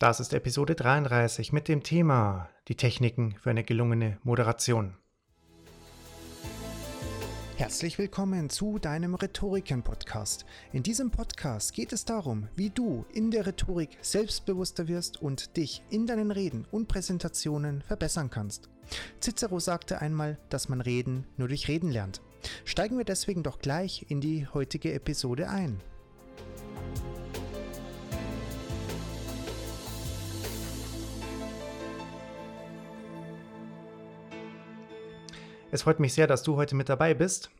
Das ist Episode 33 mit dem Thema die Techniken für eine gelungene Moderation. Herzlich willkommen zu deinem Rhetoriken-Podcast. In diesem Podcast geht es darum, wie du in der Rhetorik selbstbewusster wirst und dich in deinen Reden und Präsentationen verbessern kannst. Cicero sagte einmal, dass man Reden nur durch Reden lernt. Steigen wir deswegen doch gleich in die heutige Episode ein. Es freut mich sehr, dass du heute mit dabei bist.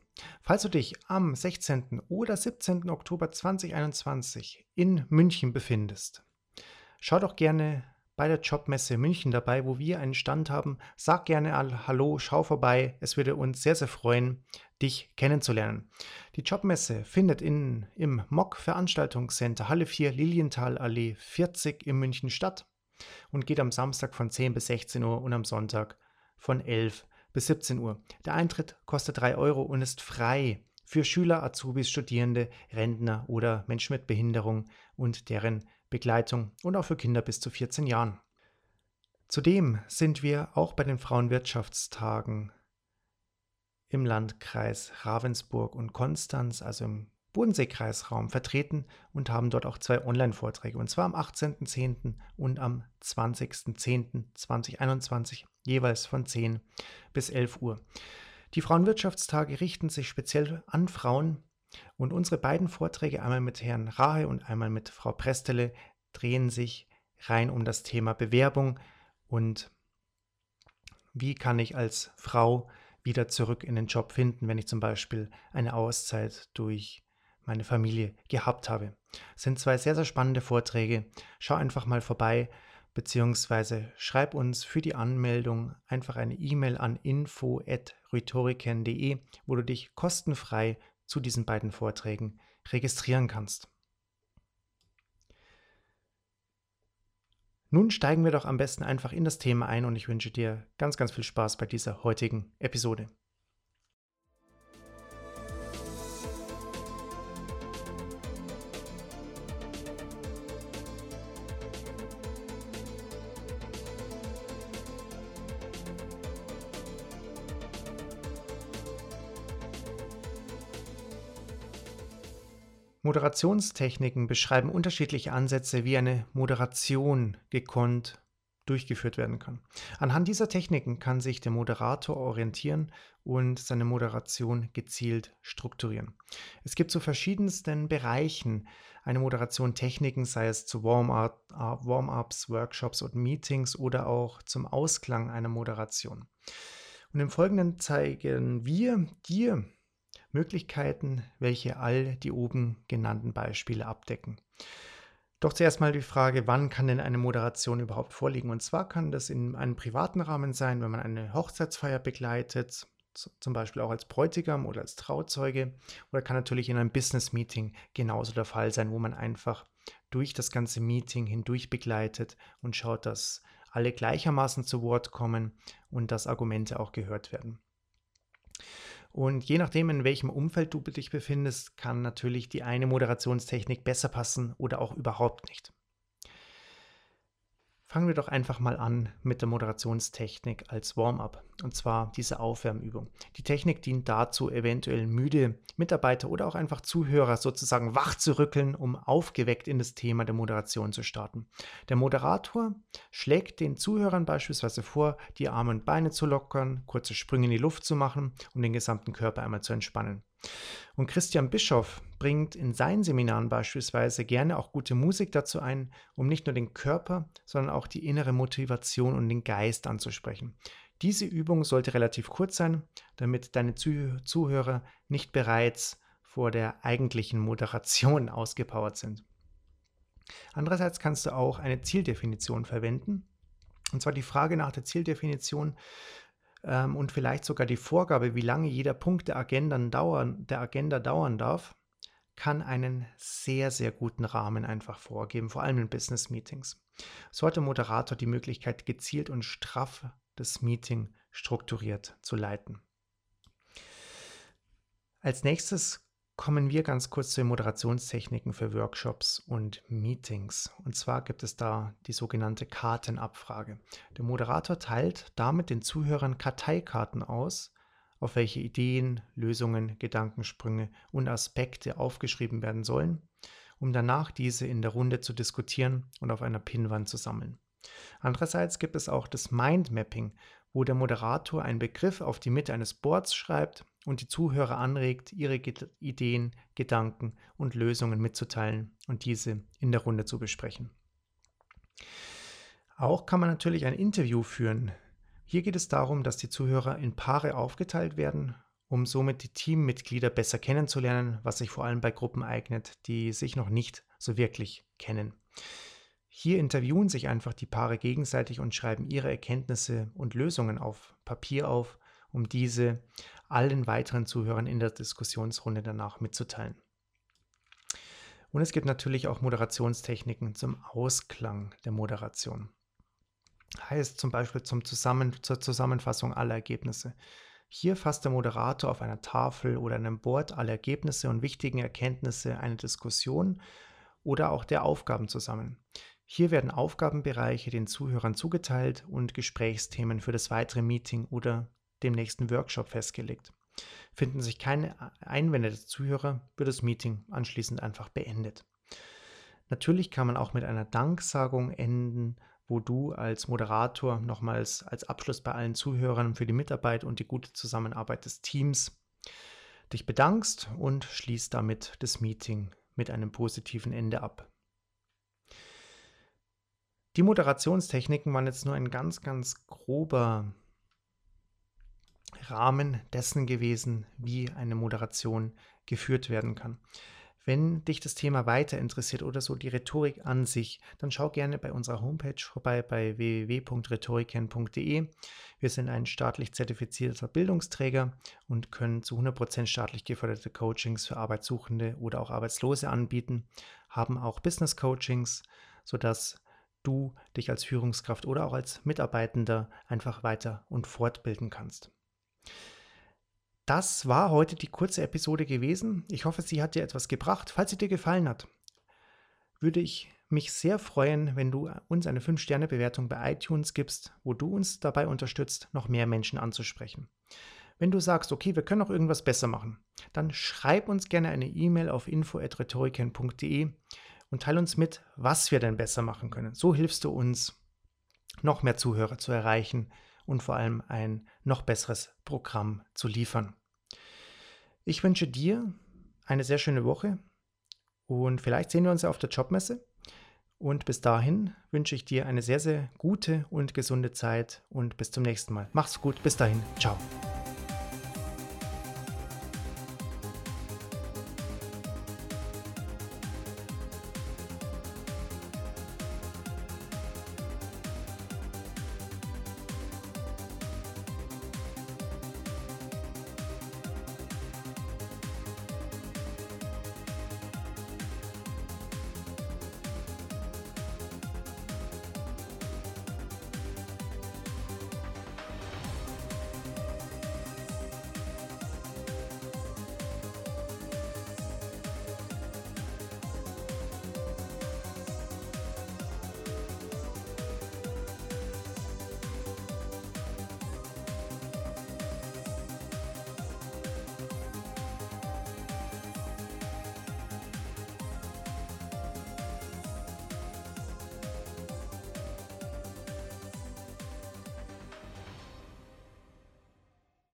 Falls du dich am 16. oder 17. Oktober 2021 in München befindest, schau doch gerne bei der Jobmesse München dabei, wo wir einen Stand haben. Sag gerne Hallo, schau vorbei. Es würde uns sehr, sehr freuen, dich kennenzulernen. Die Jobmesse findet in, im MOC Veranstaltungscenter Halle 4 Lilienthal Allee 40 in München statt und geht am Samstag von 10 bis 16 Uhr und am Sonntag von 11 bis bis 17 Uhr. Der Eintritt kostet 3 Euro und ist frei für Schüler, Azubis, Studierende, Rentner oder Menschen mit Behinderung und deren Begleitung und auch für Kinder bis zu 14 Jahren. Zudem sind wir auch bei den Frauenwirtschaftstagen im Landkreis Ravensburg und Konstanz, also im Bodenseekreisraum vertreten und haben dort auch zwei Online-Vorträge, und zwar am 18.10. und am 20.10.2021, jeweils von 10 bis 11 Uhr. Die Frauenwirtschaftstage richten sich speziell an Frauen und unsere beiden Vorträge, einmal mit Herrn Rahe und einmal mit Frau Prestele, drehen sich rein um das Thema Bewerbung und wie kann ich als Frau wieder zurück in den Job finden, wenn ich zum Beispiel eine Auszeit durch meine Familie gehabt habe. Das sind zwei sehr, sehr spannende Vorträge. Schau einfach mal vorbei, beziehungsweise schreib uns für die Anmeldung einfach eine E-Mail an info.rhetoriken.de, wo du dich kostenfrei zu diesen beiden Vorträgen registrieren kannst. Nun steigen wir doch am besten einfach in das Thema ein und ich wünsche dir ganz, ganz viel Spaß bei dieser heutigen Episode. Moderationstechniken beschreiben unterschiedliche Ansätze, wie eine Moderation gekonnt durchgeführt werden kann. Anhand dieser Techniken kann sich der Moderator orientieren und seine Moderation gezielt strukturieren. Es gibt zu verschiedensten Bereichen eine Moderation Techniken, sei es zu Warm-ups, Workshops und Meetings oder auch zum Ausklang einer Moderation. Und im Folgenden zeigen wir dir Möglichkeiten, welche all die oben genannten Beispiele abdecken. Doch zuerst mal die Frage, wann kann denn eine Moderation überhaupt vorliegen? Und zwar kann das in einem privaten Rahmen sein, wenn man eine Hochzeitsfeier begleitet, zum Beispiel auch als Bräutigam oder als Trauzeuge, oder kann natürlich in einem Business-Meeting genauso der Fall sein, wo man einfach durch das ganze Meeting hindurch begleitet und schaut, dass alle gleichermaßen zu Wort kommen und dass Argumente auch gehört werden. Und je nachdem, in welchem Umfeld du dich befindest, kann natürlich die eine Moderationstechnik besser passen oder auch überhaupt nicht. Fangen wir doch einfach mal an mit der Moderationstechnik als Warm-up, und zwar diese Aufwärmübung. Die Technik dient dazu, eventuell müde Mitarbeiter oder auch einfach Zuhörer sozusagen wach zu rückeln, um aufgeweckt in das Thema der Moderation zu starten. Der Moderator schlägt den Zuhörern beispielsweise vor, die Arme und Beine zu lockern, kurze Sprünge in die Luft zu machen, um den gesamten Körper einmal zu entspannen. Und Christian Bischoff bringt in seinen Seminaren beispielsweise gerne auch gute Musik dazu ein, um nicht nur den Körper, sondern auch die innere Motivation und den Geist anzusprechen. Diese Übung sollte relativ kurz sein, damit deine Zuhörer nicht bereits vor der eigentlichen Moderation ausgepowert sind. Andererseits kannst du auch eine Zieldefinition verwenden. Und zwar die Frage nach der Zieldefinition ähm, und vielleicht sogar die Vorgabe, wie lange jeder Punkt der Agenda, dauern, der Agenda dauern darf, kann einen sehr, sehr guten Rahmen einfach vorgeben, vor allem in Business-Meetings. So hat der Moderator die Möglichkeit, gezielt und straff das Meeting strukturiert zu leiten. Als nächstes kommen wir ganz kurz zu den Moderationstechniken für Workshops und Meetings. Und zwar gibt es da die sogenannte Kartenabfrage. Der Moderator teilt damit den Zuhörern Karteikarten aus, auf welche Ideen, Lösungen, Gedankensprünge und Aspekte aufgeschrieben werden sollen, um danach diese in der Runde zu diskutieren und auf einer Pinnwand zu sammeln. Andererseits gibt es auch das Mindmapping, wo der Moderator einen Begriff auf die Mitte eines Boards schreibt und die Zuhörer anregt, ihre Ideen, Gedanken und Lösungen mitzuteilen und diese in der Runde zu besprechen. Auch kann man natürlich ein Interview führen. Hier geht es darum, dass die Zuhörer in Paare aufgeteilt werden, um somit die Teammitglieder besser kennenzulernen, was sich vor allem bei Gruppen eignet, die sich noch nicht so wirklich kennen. Hier interviewen sich einfach die Paare gegenseitig und schreiben ihre Erkenntnisse und Lösungen auf Papier auf, um diese allen weiteren Zuhörern in der Diskussionsrunde danach mitzuteilen. Und es gibt natürlich auch Moderationstechniken zum Ausklang der Moderation. Heißt zum Beispiel zum Zusammen zur Zusammenfassung aller Ergebnisse. Hier fasst der Moderator auf einer Tafel oder einem Board alle Ergebnisse und wichtigen Erkenntnisse einer Diskussion oder auch der Aufgaben zusammen. Hier werden Aufgabenbereiche den Zuhörern zugeteilt und Gesprächsthemen für das weitere Meeting oder dem nächsten Workshop festgelegt. Finden sich keine Einwände der Zuhörer, wird das Meeting anschließend einfach beendet. Natürlich kann man auch mit einer Danksagung enden, wo du als Moderator nochmals als Abschluss bei allen Zuhörern für die Mitarbeit und die gute Zusammenarbeit des Teams dich bedankst und schließt damit das Meeting mit einem positiven Ende ab. Die Moderationstechniken waren jetzt nur ein ganz, ganz grober Rahmen dessen gewesen, wie eine Moderation geführt werden kann. Wenn dich das Thema weiter interessiert oder so die Rhetorik an sich, dann schau gerne bei unserer Homepage vorbei bei www.rhetoriken.de. Wir sind ein staatlich zertifizierter Bildungsträger und können zu 100% staatlich geförderte Coachings für Arbeitssuchende oder auch Arbeitslose anbieten, haben auch Business Coachings, sodass du dich als Führungskraft oder auch als Mitarbeitender einfach weiter und fortbilden kannst. Das war heute die kurze Episode gewesen. Ich hoffe, sie hat dir etwas gebracht. Falls sie dir gefallen hat, würde ich mich sehr freuen, wenn du uns eine 5-Sterne-Bewertung bei iTunes gibst, wo du uns dabei unterstützt, noch mehr Menschen anzusprechen. Wenn du sagst, okay, wir können noch irgendwas besser machen, dann schreib uns gerne eine E-Mail auf info.rhetoriken.de und teile uns mit, was wir denn besser machen können. So hilfst du uns, noch mehr Zuhörer zu erreichen und vor allem ein noch besseres Programm zu liefern. Ich wünsche dir eine sehr schöne Woche und vielleicht sehen wir uns ja auf der Jobmesse. Und bis dahin wünsche ich dir eine sehr, sehr gute und gesunde Zeit und bis zum nächsten Mal. Mach's gut, bis dahin, ciao.